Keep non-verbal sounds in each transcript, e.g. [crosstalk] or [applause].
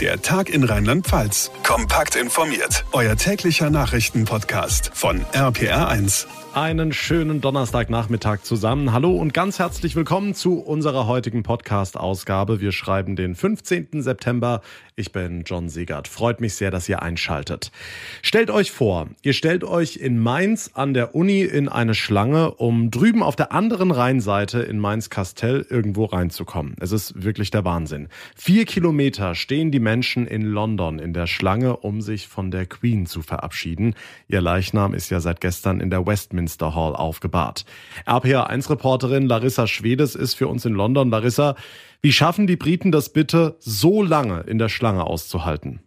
Der Tag in Rheinland-Pfalz. Kompakt informiert. Euer täglicher Nachrichtenpodcast von RPR1. Einen schönen Donnerstagnachmittag zusammen. Hallo und ganz herzlich willkommen zu unserer heutigen Podcast-Ausgabe. Wir schreiben den 15. September. Ich bin John Segert. Freut mich sehr, dass ihr einschaltet. Stellt euch vor, ihr stellt euch in Mainz an der Uni in eine Schlange, um drüben auf der anderen Rheinseite in Mainz-Kastell irgendwo reinzukommen. Es ist wirklich der Wahnsinn. Vier Kilometer stehen die Menschen in London in der Schlange, um sich von der Queen zu verabschieden. Ihr Leichnam ist ja seit gestern in der Westminster Hall aufgebahrt. RPA1-Reporterin Larissa Schwedes ist für uns in London. Larissa, wie schaffen die Briten das bitte, so lange in der Schlange auszuhalten?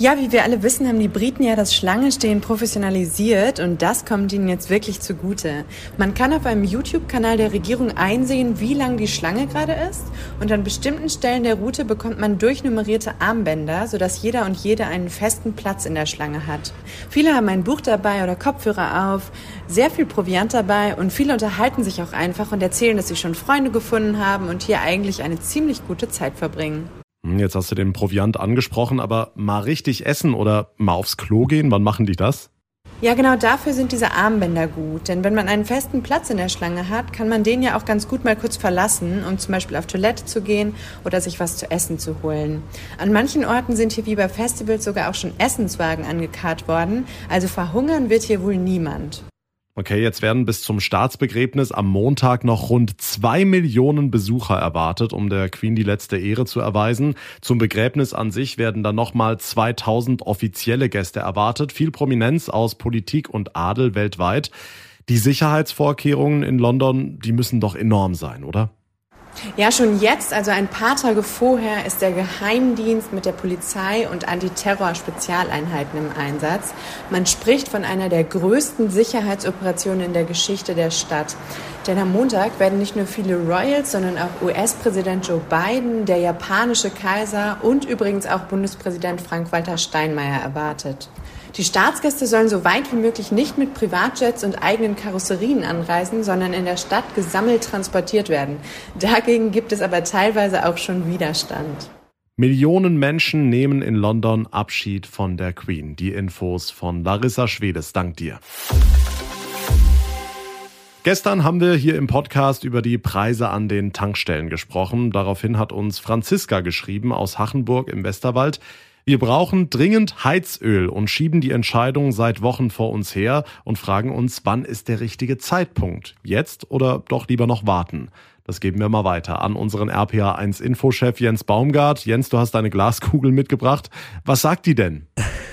Ja, wie wir alle wissen, haben die Briten ja das Schlangenstehen professionalisiert und das kommt ihnen jetzt wirklich zugute. Man kann auf einem YouTube-Kanal der Regierung einsehen, wie lang die Schlange gerade ist und an bestimmten Stellen der Route bekommt man durchnummerierte Armbänder, sodass jeder und jede einen festen Platz in der Schlange hat. Viele haben ein Buch dabei oder Kopfhörer auf, sehr viel Proviant dabei und viele unterhalten sich auch einfach und erzählen, dass sie schon Freunde gefunden haben und hier eigentlich eine ziemlich gute Zeit verbringen. Hm, jetzt hast du den Proviant angesprochen, aber mal richtig essen oder mal aufs Klo gehen, wann machen die das? Ja, genau dafür sind diese Armbänder gut. Denn wenn man einen festen Platz in der Schlange hat, kann man den ja auch ganz gut mal kurz verlassen, um zum Beispiel auf Toilette zu gehen oder sich was zu essen zu holen. An manchen Orten sind hier wie bei Festivals sogar auch schon Essenswagen angekarrt worden. Also verhungern wird hier wohl niemand. Okay, jetzt werden bis zum Staatsbegräbnis am Montag noch rund zwei Millionen Besucher erwartet, um der Queen die letzte Ehre zu erweisen. Zum Begräbnis an sich werden dann nochmal 2000 offizielle Gäste erwartet. Viel Prominenz aus Politik und Adel weltweit. Die Sicherheitsvorkehrungen in London, die müssen doch enorm sein, oder? Ja, schon jetzt, also ein paar Tage vorher, ist der Geheimdienst mit der Polizei und Antiterror-Spezialeinheiten im Einsatz. Man spricht von einer der größten Sicherheitsoperationen in der Geschichte der Stadt. Denn am Montag werden nicht nur viele Royals, sondern auch US-Präsident Joe Biden, der japanische Kaiser und übrigens auch Bundespräsident Frank-Walter Steinmeier erwartet. Die Staatsgäste sollen so weit wie möglich nicht mit Privatjets und eigenen Karosserien anreisen, sondern in der Stadt gesammelt transportiert werden. Dagegen gibt es aber teilweise auch schon Widerstand. Millionen Menschen nehmen in London Abschied von der Queen. Die Infos von Larissa Schwedes. Dank dir. Gestern haben wir hier im Podcast über die Preise an den Tankstellen gesprochen. Daraufhin hat uns Franziska geschrieben aus Hachenburg im Westerwald. Wir brauchen dringend Heizöl und schieben die Entscheidung seit Wochen vor uns her und fragen uns, wann ist der richtige Zeitpunkt? Jetzt oder doch lieber noch warten? Das geben wir mal weiter an unseren RPA1 Infochef Jens Baumgart. Jens, du hast deine Glaskugel mitgebracht. Was sagt die denn?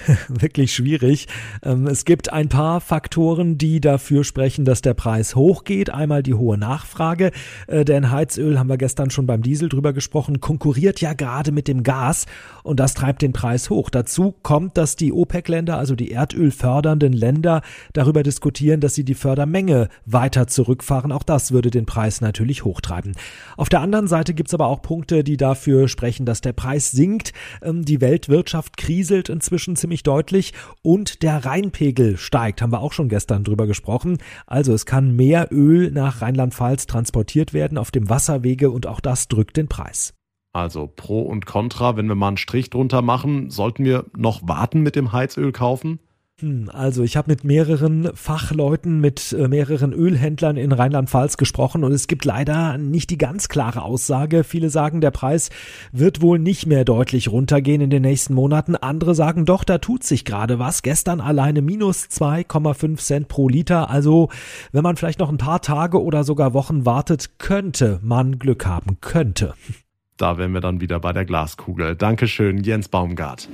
[laughs] wirklich schwierig. Ähm, es gibt ein paar Faktoren, die dafür sprechen, dass der Preis hochgeht. Einmal die hohe Nachfrage, äh, denn Heizöl, haben wir gestern schon beim Diesel drüber gesprochen, konkurriert ja gerade mit dem Gas und das treibt den Preis hoch. Dazu kommt, dass die OPEC-Länder, also die Erdöl fördernden Länder, darüber diskutieren, dass sie die Fördermenge weiter zurückfahren. Auch das würde den Preis natürlich hochtreiben. Auf der anderen Seite gibt es aber auch Punkte, die dafür sprechen, dass der Preis sinkt. Ähm, die Weltwirtschaft kriselt inzwischen ziemlich deutlich und der Rheinpegel steigt, haben wir auch schon gestern drüber gesprochen. Also es kann mehr Öl nach Rheinland-Pfalz transportiert werden auf dem Wasserwege und auch das drückt den Preis. Also Pro und Contra, wenn wir mal einen Strich drunter machen, sollten wir noch warten mit dem Heizöl kaufen? Hm, also ich habe mit mehreren Fachleuten, mit äh, mehreren Ölhändlern in Rheinland-Pfalz gesprochen und es gibt leider nicht die ganz klare Aussage. Viele sagen, der Preis wird wohl nicht mehr deutlich runtergehen in den nächsten Monaten. Andere sagen doch, da tut sich gerade was. Gestern alleine minus 2,5 Cent pro Liter. Also wenn man vielleicht noch ein paar Tage oder sogar Wochen wartet, könnte man Glück haben. Könnte. Da wären wir dann wieder bei der Glaskugel. Dankeschön, Jens Baumgart.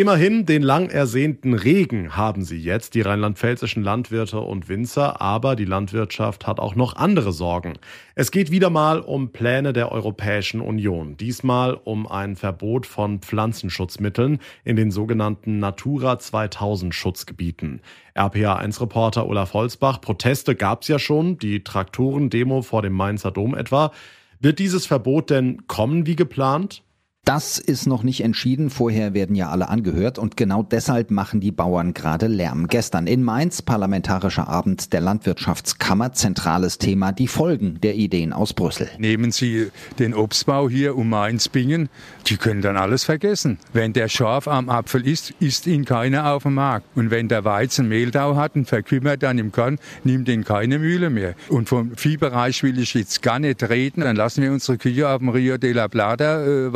Immerhin den lang ersehnten Regen haben sie jetzt, die rheinland-pfälzischen Landwirte und Winzer, aber die Landwirtschaft hat auch noch andere Sorgen. Es geht wieder mal um Pläne der Europäischen Union, diesmal um ein Verbot von Pflanzenschutzmitteln in den sogenannten Natura 2000 Schutzgebieten. RPA1-Reporter Olaf Holzbach, Proteste gab's ja schon, die Traktorendemo vor dem Mainzer Dom etwa. Wird dieses Verbot denn kommen wie geplant? Das ist noch nicht entschieden. Vorher werden ja alle angehört und genau deshalb machen die Bauern gerade Lärm. Gestern in Mainz parlamentarischer Abend der Landwirtschaftskammer. Zentrales Thema die Folgen der Ideen aus Brüssel. Nehmen Sie den Obstbau hier um Mainz-Bingen. Die können dann alles vergessen. Wenn der Schaf am Apfel ist, isst ihn keiner auf dem Markt. Und wenn der Weizen Mehltau hat und verkümmert dann im Korn, nimmt ihn keine Mühle mehr. Und vom Viehbereich will ich jetzt gar nicht reden. Dann lassen wir unsere Kühe auf dem Rio de la Plata äh,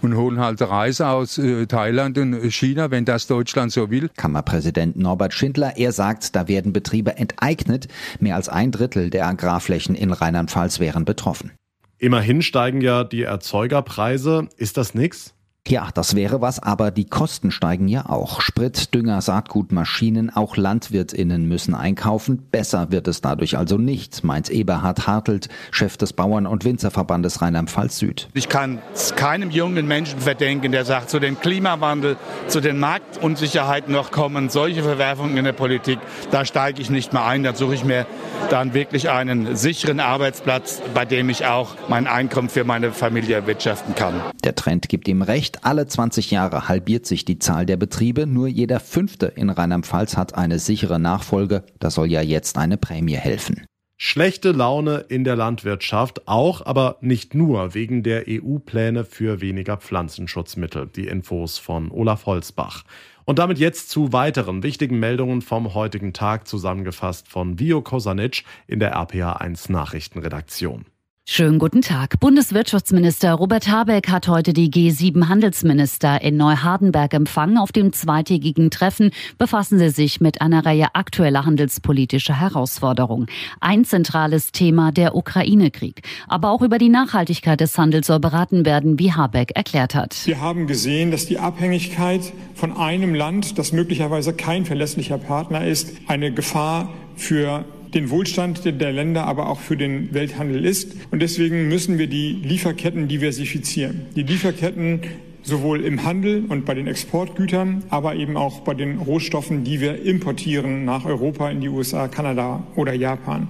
und holen halt Reise aus äh, Thailand und China, wenn das Deutschland so will. Kammerpräsident Norbert Schindler, er sagt, da werden Betriebe enteignet. Mehr als ein Drittel der Agrarflächen in Rheinland-Pfalz wären betroffen. Immerhin steigen ja die Erzeugerpreise. Ist das nichts? Ja, das wäre was, aber die Kosten steigen ja auch. Sprit, Dünger, Saatgut, Maschinen, auch LandwirtInnen müssen einkaufen. Besser wird es dadurch also nicht, meint Eberhard Hartelt, Chef des Bauern- und Winzerverbandes Rheinland-Pfalz Süd. Ich kann es keinem jungen Menschen verdenken, der sagt, zu dem Klimawandel, zu den Marktunsicherheiten noch kommen solche Verwerfungen in der Politik, da steige ich nicht mehr ein. Da suche ich mir dann wirklich einen sicheren Arbeitsplatz, bei dem ich auch mein Einkommen für meine Familie erwirtschaften kann. Der Trend gibt ihm recht. Alle 20 Jahre halbiert sich die Zahl der Betriebe. Nur jeder fünfte in Rheinland-Pfalz hat eine sichere Nachfolge. Da soll ja jetzt eine Prämie helfen. Schlechte Laune in der Landwirtschaft, auch, aber nicht nur wegen der EU-Pläne für weniger Pflanzenschutzmittel. Die Infos von Olaf Holzbach. Und damit jetzt zu weiteren wichtigen Meldungen vom heutigen Tag zusammengefasst von Vio Kosanic in der RPA 1 Nachrichtenredaktion. Schönen guten Tag. Bundeswirtschaftsminister Robert Habeck hat heute die G7-Handelsminister in Neuhardenberg empfangen. Auf dem zweitägigen Treffen befassen sie sich mit einer Reihe aktueller handelspolitischer Herausforderungen. Ein zentrales Thema der Ukraine-Krieg. Aber auch über die Nachhaltigkeit des Handels soll beraten werden, wie Habeck erklärt hat. Wir haben gesehen, dass die Abhängigkeit von einem Land, das möglicherweise kein verlässlicher Partner ist, eine Gefahr für den Wohlstand der Länder, aber auch für den Welthandel ist. Und deswegen müssen wir die Lieferketten diversifizieren. Die Lieferketten sowohl im Handel und bei den Exportgütern, aber eben auch bei den Rohstoffen, die wir importieren nach Europa, in die USA, Kanada oder Japan.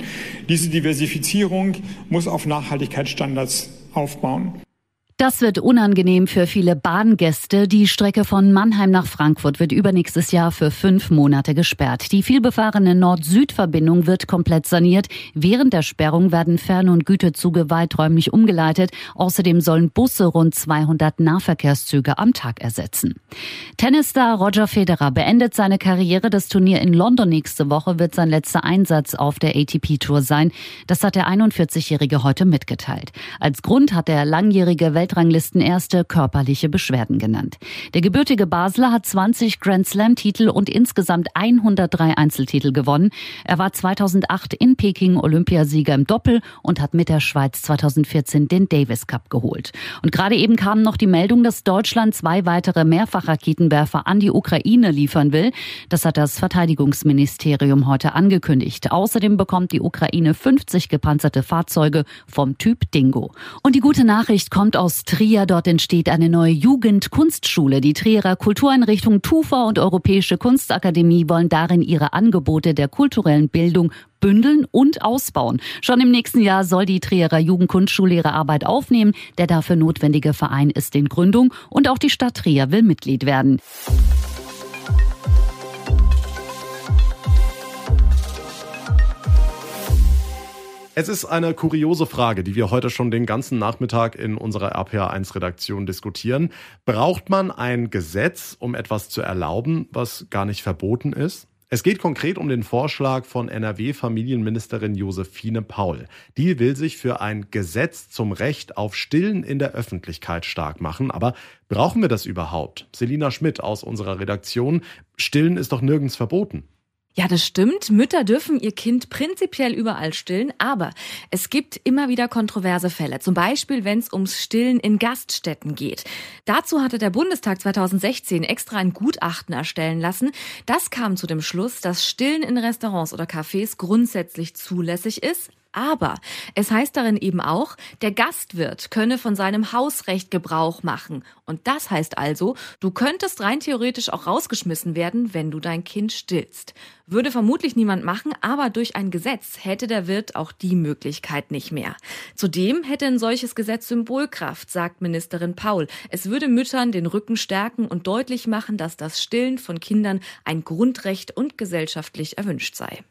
Diese Diversifizierung muss auf Nachhaltigkeitsstandards aufbauen. Das wird unangenehm für viele Bahngäste. Die Strecke von Mannheim nach Frankfurt wird übernächstes Jahr für fünf Monate gesperrt. Die vielbefahrene Nord-Süd-Verbindung wird komplett saniert. Während der Sperrung werden Fern- und Güterzüge weiträumig umgeleitet. Außerdem sollen Busse rund 200 Nahverkehrszüge am Tag ersetzen. Tennisstar Roger Federer beendet seine Karriere. Das Turnier in London nächste Woche wird sein letzter Einsatz auf der ATP-Tour sein. Das hat der 41-Jährige heute mitgeteilt. Als Grund hat der langjährige Welt Weltranglistenerste körperliche Beschwerden genannt. Der gebürtige Basler hat 20 Grand Slam-Titel und insgesamt 103 Einzeltitel gewonnen. Er war 2008 in Peking Olympiasieger im Doppel und hat mit der Schweiz 2014 den Davis Cup geholt. Und gerade eben kam noch die Meldung, dass Deutschland zwei weitere Mehrfachraketenwerfer an die Ukraine liefern will. Das hat das Verteidigungsministerium heute angekündigt. Außerdem bekommt die Ukraine 50 gepanzerte Fahrzeuge vom Typ Dingo. Und die gute Nachricht kommt aus Trier. Dort entsteht eine neue Jugendkunstschule. Die Trierer Kultureinrichtung TUFA und Europäische Kunstakademie wollen darin ihre Angebote der kulturellen Bildung bündeln und ausbauen. Schon im nächsten Jahr soll die Trierer Jugendkunstschule ihre Arbeit aufnehmen. Der dafür notwendige Verein ist in Gründung und auch die Stadt Trier will Mitglied werden. Es ist eine kuriose Frage, die wir heute schon den ganzen Nachmittag in unserer RPA1-Redaktion diskutieren. Braucht man ein Gesetz, um etwas zu erlauben, was gar nicht verboten ist? Es geht konkret um den Vorschlag von NRW-Familienministerin Josephine Paul. Die will sich für ein Gesetz zum Recht auf Stillen in der Öffentlichkeit stark machen. Aber brauchen wir das überhaupt? Selina Schmidt aus unserer Redaktion. Stillen ist doch nirgends verboten. Ja, das stimmt. Mütter dürfen ihr Kind prinzipiell überall stillen, aber es gibt immer wieder kontroverse Fälle. Zum Beispiel, wenn es ums Stillen in Gaststätten geht. Dazu hatte der Bundestag 2016 extra ein Gutachten erstellen lassen. Das kam zu dem Schluss, dass Stillen in Restaurants oder Cafés grundsätzlich zulässig ist, Aber es heißt darin eben auch, der Gastwirt könne von seinem Hausrecht Gebrauch machen. Und das heißt also, du könntest rein theoretisch auch rausgeschmissen werden, wenn du dein Kind stillst. Würde vermutlich niemand machen, aber durch ein Gesetz hätte der Wirt auch die Möglichkeit nicht mehr. Zudem hätte ein solches Gesetz Symbolkraft, sagt Ministerin Paul. Es würde Müttern den Rücken stärken und deutlich machen, dass das Stillen von Kindern ein Grundrecht und gesellschaftlich erwünscht sei.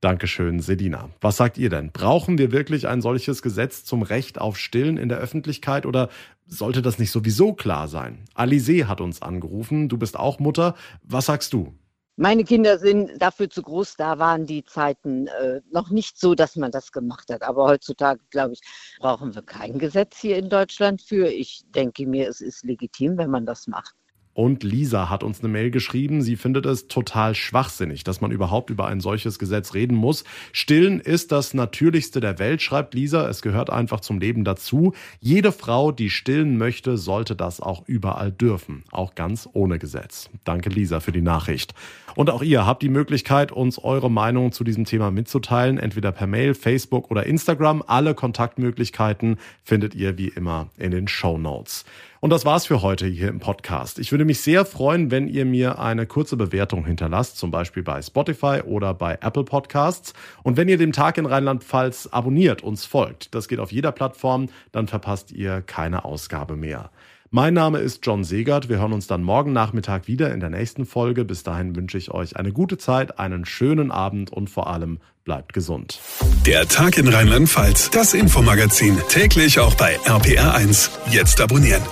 Dankeschön, Sedina. Was sagt ihr denn? Brauchen wir wirklich ein solches Gesetz zum Recht auf Stillen in der Öffentlichkeit oder sollte das nicht sowieso klar sein? Alizé hat uns angerufen. Du bist auch Mutter. Was sagst du? Meine Kinder sind dafür zu groß. Da waren die Zeiten äh, noch nicht so, dass man das gemacht hat. Aber heutzutage, glaube ich, brauchen wir kein Gesetz hier in Deutschland für. Ich denke mir, es ist legitim, wenn man das macht. Und Lisa hat uns eine Mail geschrieben. Sie findet es total schwachsinnig, dass man überhaupt über ein solches Gesetz reden muss. Stillen ist das Natürlichste der Welt, schreibt Lisa. Es gehört einfach zum Leben dazu. Jede Frau, die stillen möchte, sollte das auch überall dürfen. Auch ganz ohne Gesetz. Danke, Lisa, für die Nachricht. Und auch ihr habt die Möglichkeit, uns eure Meinung zu diesem Thema mitzuteilen, entweder per Mail, Facebook oder Instagram. Alle Kontaktmöglichkeiten findet ihr wie immer in den Show Notes. Und das war's für heute hier im Podcast. Ich würde mich sehr freuen, wenn ihr mir eine kurze Bewertung hinterlasst, zum Beispiel bei Spotify oder bei Apple Podcasts. Und wenn ihr dem Tag in Rheinland-Pfalz abonniert, uns folgt, das geht auf jeder Plattform, dann verpasst ihr keine Ausgabe mehr. Mein Name ist John Segert. Wir hören uns dann morgen Nachmittag wieder in der nächsten Folge. Bis dahin wünsche ich euch eine gute Zeit, einen schönen Abend und vor allem bleibt gesund. Der Tag in Rheinland-Pfalz, das Infomagazin, täglich auch bei RPR1. Jetzt abonnieren.